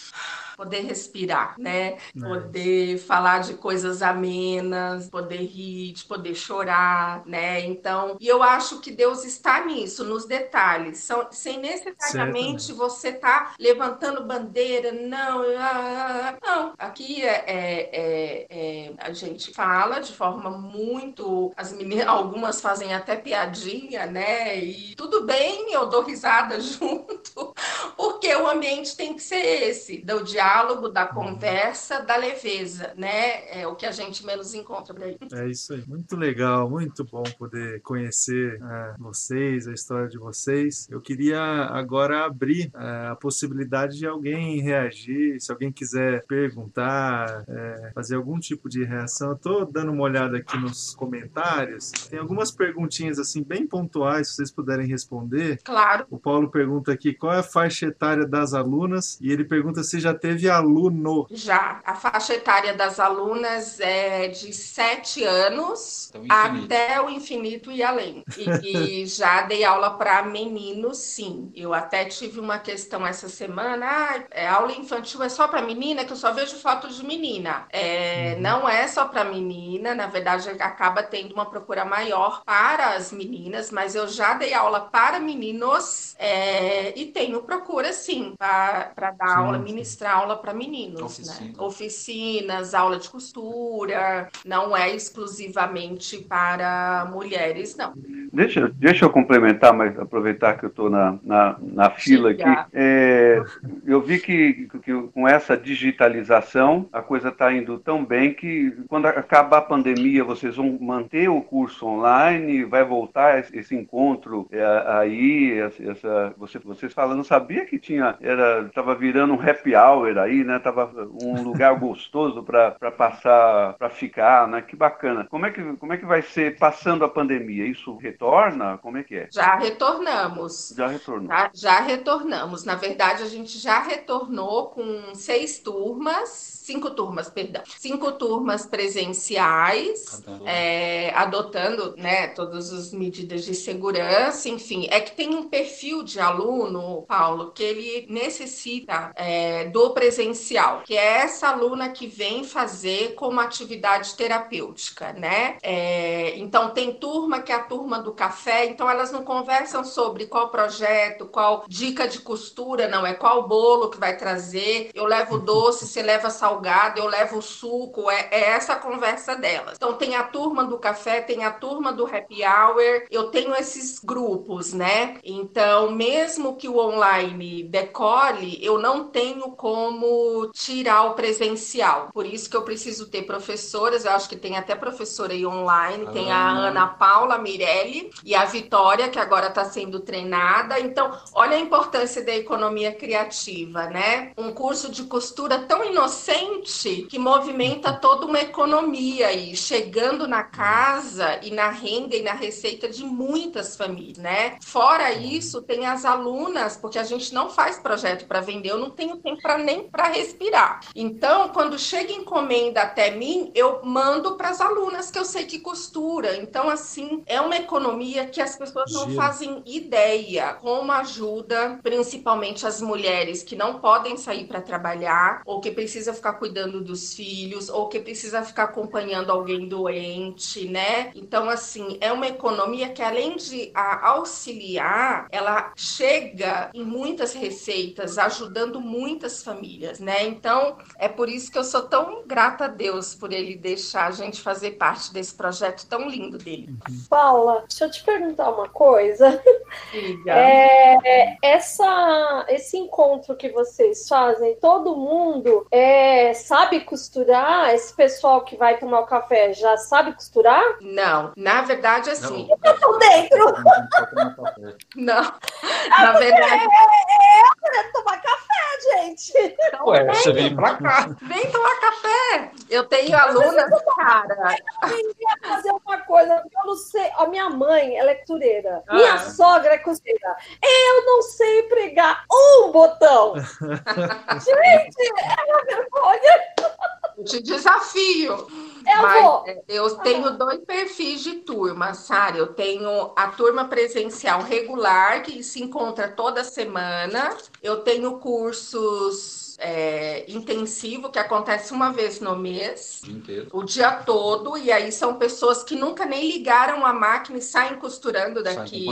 poder respirar, né? É. Poder falar de coisas amenas, poder rir, de poder chorar, né? Então, e eu acho que Deus está nisso, nos detalhes, são, sem necessariamente certo. você estar tá levantando bandeira, não, ah, ah, ah, não. Aqui é, é, é, é, a gente fala de forma muito, as meninas, [laughs] algumas fazem até piadinha, né? E tudo bem, eu dou risada [laughs] junto, porque o ambiente tem que ser esse, do diálogo diálogo, da uhum. conversa, da leveza, né? É o que a gente menos encontra por aí. É isso aí. Muito legal, muito bom poder conhecer é, vocês, a história de vocês. Eu queria agora abrir é, a possibilidade de alguém reagir, se alguém quiser perguntar, é, fazer algum tipo de reação. Eu tô dando uma olhada aqui nos comentários. Tem algumas perguntinhas assim bem pontuais, se vocês puderem responder. Claro. O Paulo pergunta aqui qual é a faixa etária das alunas e ele pergunta se já teve teve aluno? Já. A faixa etária das alunas é de sete anos até o infinito e além. E, e [laughs] já dei aula para meninos, sim. Eu até tive uma questão essa semana. Ah, é, aula infantil é só para menina, que eu só vejo fotos de menina. É, uhum. Não é só para menina, na verdade, acaba tendo uma procura maior para as meninas, mas eu já dei aula para meninos é, e tenho procura sim, para dar sim, aula, sim. ministrar aula para meninos, né? Oficina. né? Oficinas, aula de costura, não é exclusivamente para mulheres, não. Deixa, deixa eu complementar, mas aproveitar que eu estou na, na, na, fila Sim, aqui. É, eu vi que, que com essa digitalização a coisa está indo tão bem que quando acabar a pandemia vocês vão manter o curso online, vai voltar esse, encontro é, aí, essa, você, vocês falando, sabia que tinha, era, estava virando um happy hour aí, né? Tava um lugar [laughs] gostoso para passar, para ficar, né? Que bacana. Como é que, como é que vai ser passando a pandemia? Isso retorna? Como é que é? Já retornamos. Já retornou. Já, já retornamos. Na verdade, a gente já retornou com seis turmas cinco turmas, perdão, cinco turmas presenciais, é, adotando né, todas as medidas de segurança, enfim, é que tem um perfil de aluno, Paulo, que ele necessita é, do presencial, que é essa aluna que vem fazer como atividade terapêutica, né? É, então tem turma que é a turma do café, então elas não conversam sobre qual projeto, qual dica de costura, não, é qual bolo que vai trazer, eu levo doce, você leva salgado eu levo suco, é, é essa conversa delas. Então tem a turma do café, tem a turma do happy hour, eu tenho esses grupos, né? Então, mesmo que o online decole, eu não tenho como tirar o presencial. Por isso que eu preciso ter professoras, eu acho que tem até professora aí online, ah, tem a Ana Paula Mirelli e a Vitória, que agora está sendo treinada. Então, olha a importância da economia criativa, né? Um curso de costura tão inocente que movimenta toda uma economia e chegando na casa e na renda e na receita de muitas famílias, né? Fora isso, tem as alunas, porque a gente não faz projeto para vender, eu não tenho tempo para nem para respirar. Então, quando chega encomenda até mim, eu mando para as alunas que eu sei que costura. Então, assim, é uma economia que as pessoas não fazem ideia como ajuda, principalmente as mulheres que não podem sair para trabalhar ou que precisam ficar cuidando dos filhos ou que precisa ficar acompanhando alguém doente, né? Então, assim, é uma economia que além de auxiliar, ela chega em muitas receitas, ajudando muitas famílias, né? Então, é por isso que eu sou tão grata a Deus por ele deixar a gente fazer parte desse projeto tão lindo dele. Paula, deixa eu te perguntar uma coisa. É, essa, esse encontro que vocês fazem, todo mundo é, sabe costurar? Esse pessoal que vai tomar o café já sabe costurar? Não, na verdade, assim. Não. Eu tô dentro. Não, na verdade. É, eu quero tomar café, gente. Então, Ué, vem, você vem pra cá. Vem tomar café. Eu tenho alunas, cara. Eu fazer uma coisa, eu não sei. A minha mãe, ela é costureira. Ah. Minha sogra é costureira. Eu não sei pregar um botão. [laughs] gente, é uma vergonha. Eu te desafio. Eu Mas vou. É, eu tenho dois perfis de turma, Sara. Eu tenho a turma presencial regular, que se encontra toda semana. Eu tenho cursos é, intensivo que acontece uma vez no mês, o dia todo, e aí são pessoas que nunca nem ligaram a máquina e saem costurando daqui.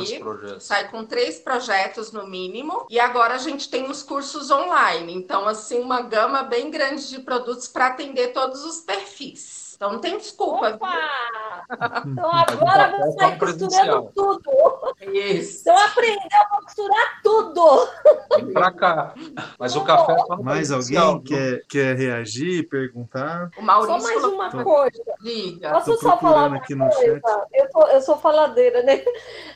Sai com, com três projetos no mínimo. E agora a gente tem os cursos online. Então, assim, uma gama bem grande de produtos para atender todos os perfis. Então não tem desculpa. Opa! Então agora vou sair costurando tudo. Isso. Então aprendeu a costurar tudo. Vem pra cá. Mas o café é Mais alguém quer, quer reagir, perguntar? O Maurício só mais uma tô... coisa. Diga. Posso só falar uma aqui coisa? Chat. Eu, tô, eu sou faladeira, né?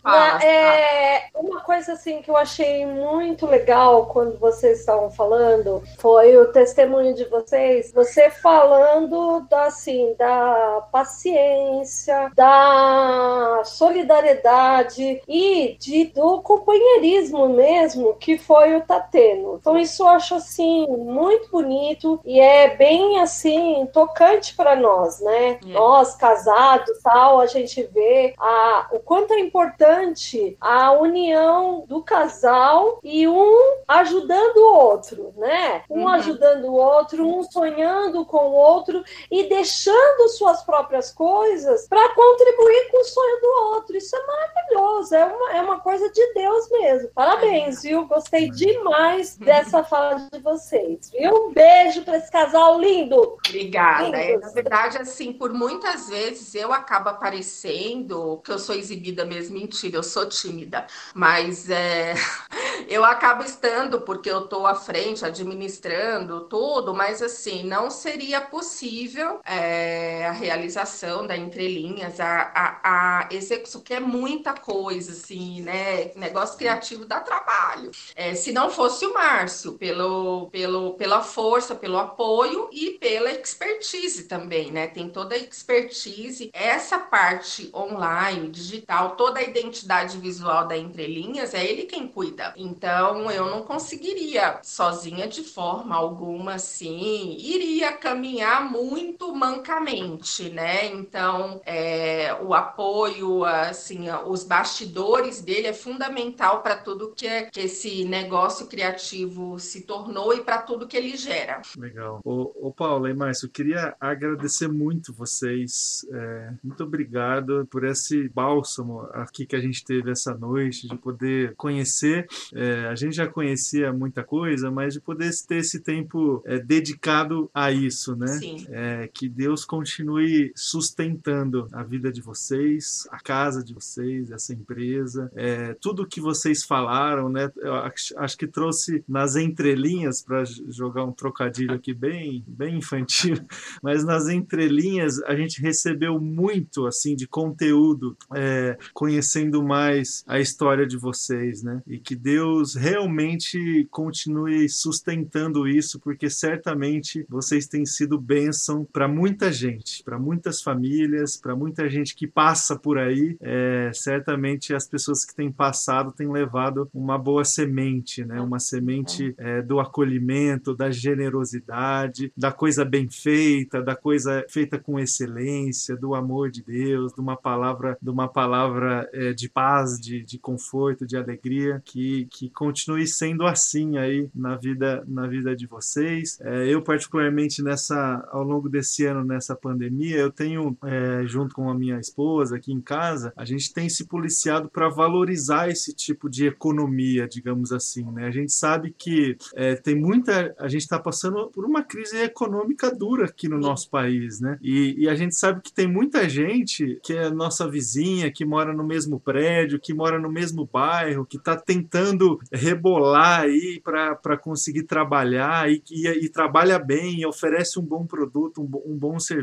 Ah, é, uma coisa assim que eu achei muito legal quando vocês estavam falando foi o testemunho de vocês, você falando da, assim, da paciência, da solidariedade e de, do companheirismo mesmo, que foi o Tateno. Então, isso eu acho assim muito bonito e é bem assim tocante para nós, né? É. Nós casados, tal, a gente vê a, o quanto é importante a união do casal e um ajudando o outro, né? Um uhum. ajudando o outro, um sonhando com o outro e deixando suas próprias coisas para contribuir com o sonho do outro. Isso é maravilhoso, é uma, é uma coisa de Deus mesmo. Parabéns, viu? Gostei demais [laughs] dessa fala de vocês, viu? Um beijo para esse casal lindo. Obrigada. É, na verdade, assim, por muitas vezes eu acabo aparecendo, que eu sou exibida mesmo, mentira, eu sou tímida, mas é, [laughs] eu acabo estando porque eu estou à frente, administrando tudo, mas assim, não seria possível é, a realização da entrelinhas, a, a, a execução, que é muita coisa, assim, né? Negócio criativo dá trabalho. É, se não fosse o Márcio, pelo, pelo, pela força, pelo apoio e pela expertise também, né? Tem toda a expertise, essa parte online, digital, toda a identidade visual da entrelinhas, é ele quem cuida. Então, eu não conseguiria sozinha de forma alguma, assim, iria caminhar muito mancamente, né? Então, é, o apoio, assim, os bastidores dele é fundamental para tudo que, é, que esse negócio criativo se tornou e para tudo que ele gera. Legal. Ô, ô Paulo e Márcio, eu queria agradecer muito vocês. É, muito obrigado por esse bálsamo aqui que a gente teve essa noite, de poder conhecer. É, a gente já conhecia muita coisa, mas de poder ter esse tempo é, dedicado a isso, né? Sim. É, que Deus continue sustentando a vida de vocês, a casa de vocês, essa empresa, é, tudo que vocês falaram, né? Eu acho, que trouxe nas entrelinhas para jogar um trocadilho aqui bem, bem infantil, [laughs] mas nas entrelinhas a gente recebeu muito assim de conteúdo, é, conhecendo mais a história de vocês, né? E que Deus realmente continue sustentando isso, porque certamente vocês têm sido bênção para muita gente, para muitas famílias, para muita gente que passa por aí. É, certamente as pessoas que têm passado têm levado uma boa semente, né? Uma semente é, do acolhimento, da generosidade, da coisa bem feita, da coisa feita com excelência, do amor de Deus, de uma palavra, de uma palavra é, de paz, de, de conforto, de alegria, que, que continue sendo assim aí na vida na vida de vocês. É, eu particularmente nessa ao longo desse ano nessa pandemia, eu tenho é, junto com a minha esposa aqui em casa, a gente tem se policiado para valorizar esse tipo de economia, digamos assim, né? A gente sabe que é, tem muita, a gente está passando por uma crise econômica dura aqui no nosso país, né? E, e, a gente sabe que tem muita gente que é nossa vizinha, que mora no mesmo prédio, que mora no mesmo bairro, que está tentando rebolar aí para conseguir trabalhar e, e, e, trabalha bem e oferece um bom produto, um, um bom serviço.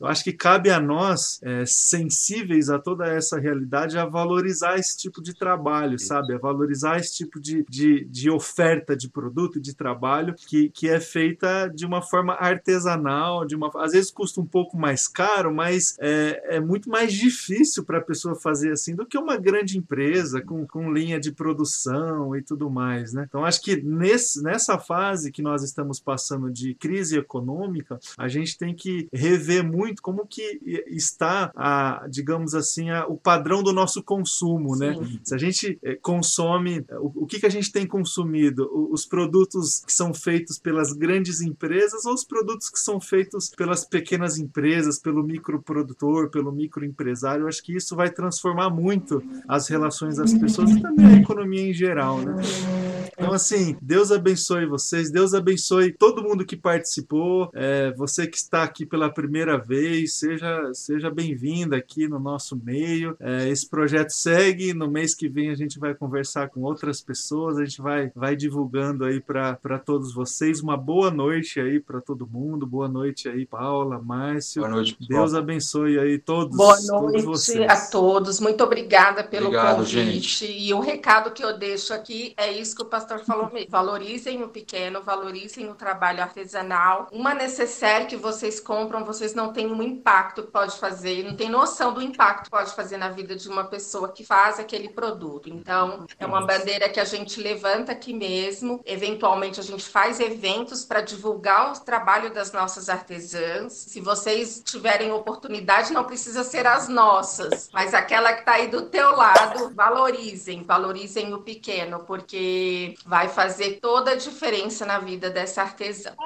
Eu acho que cabe a nós, é, sensíveis a toda essa realidade, a valorizar esse tipo de trabalho, sabe? A valorizar esse tipo de, de, de oferta de produto, de trabalho, que, que é feita de uma forma artesanal, de uma às vezes custa um pouco mais caro, mas é, é muito mais difícil para a pessoa fazer assim do que uma grande empresa com, com linha de produção e tudo mais, né? Então acho que nesse, nessa fase que nós estamos passando de crise econômica, a gente tem que rever muito como que está a, digamos assim, a, o padrão do nosso consumo, né? Sim. né? Se a gente eh, consome, o, o que, que a gente tem consumido? Os produtos que são feitos pelas grandes empresas ou os produtos que são feitos pelas pequenas empresas, pelo microprodutor, pelo microempresário? Eu acho que isso vai transformar muito as relações das pessoas e também a economia em geral, né? Então, assim, Deus abençoe vocês, Deus abençoe todo mundo que participou, é, você que está aqui pela primeira vez, seja, seja bem-vinda aqui no nosso meio. É, esse projeto segue, no mês que vem a gente vai conversar com outras pessoas, a gente vai, vai divulgando aí para todos vocês. Uma boa noite aí para todo mundo, boa noite aí, Paula, Márcio. Boa noite, Deus abençoe aí todos. Boa noite todos a todos, muito obrigada pelo Obrigado, convite. Gente. E o recado que eu deixo aqui é isso que o pastor pastor falou mesmo. Valorizem o pequeno, valorizem o trabalho artesanal. Uma necessaire que vocês compram, vocês não têm um impacto que pode fazer, não tem noção do impacto que pode fazer na vida de uma pessoa que faz aquele produto. Então, é uma bandeira que a gente levanta aqui mesmo. Eventualmente, a gente faz eventos para divulgar o trabalho das nossas artesãs. Se vocês tiverem oportunidade, não precisa ser as nossas, mas aquela que está aí do teu lado, valorizem, valorizem o pequeno, porque vai fazer toda a diferença na vida dessa artesã.